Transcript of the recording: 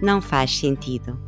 não faz sentido.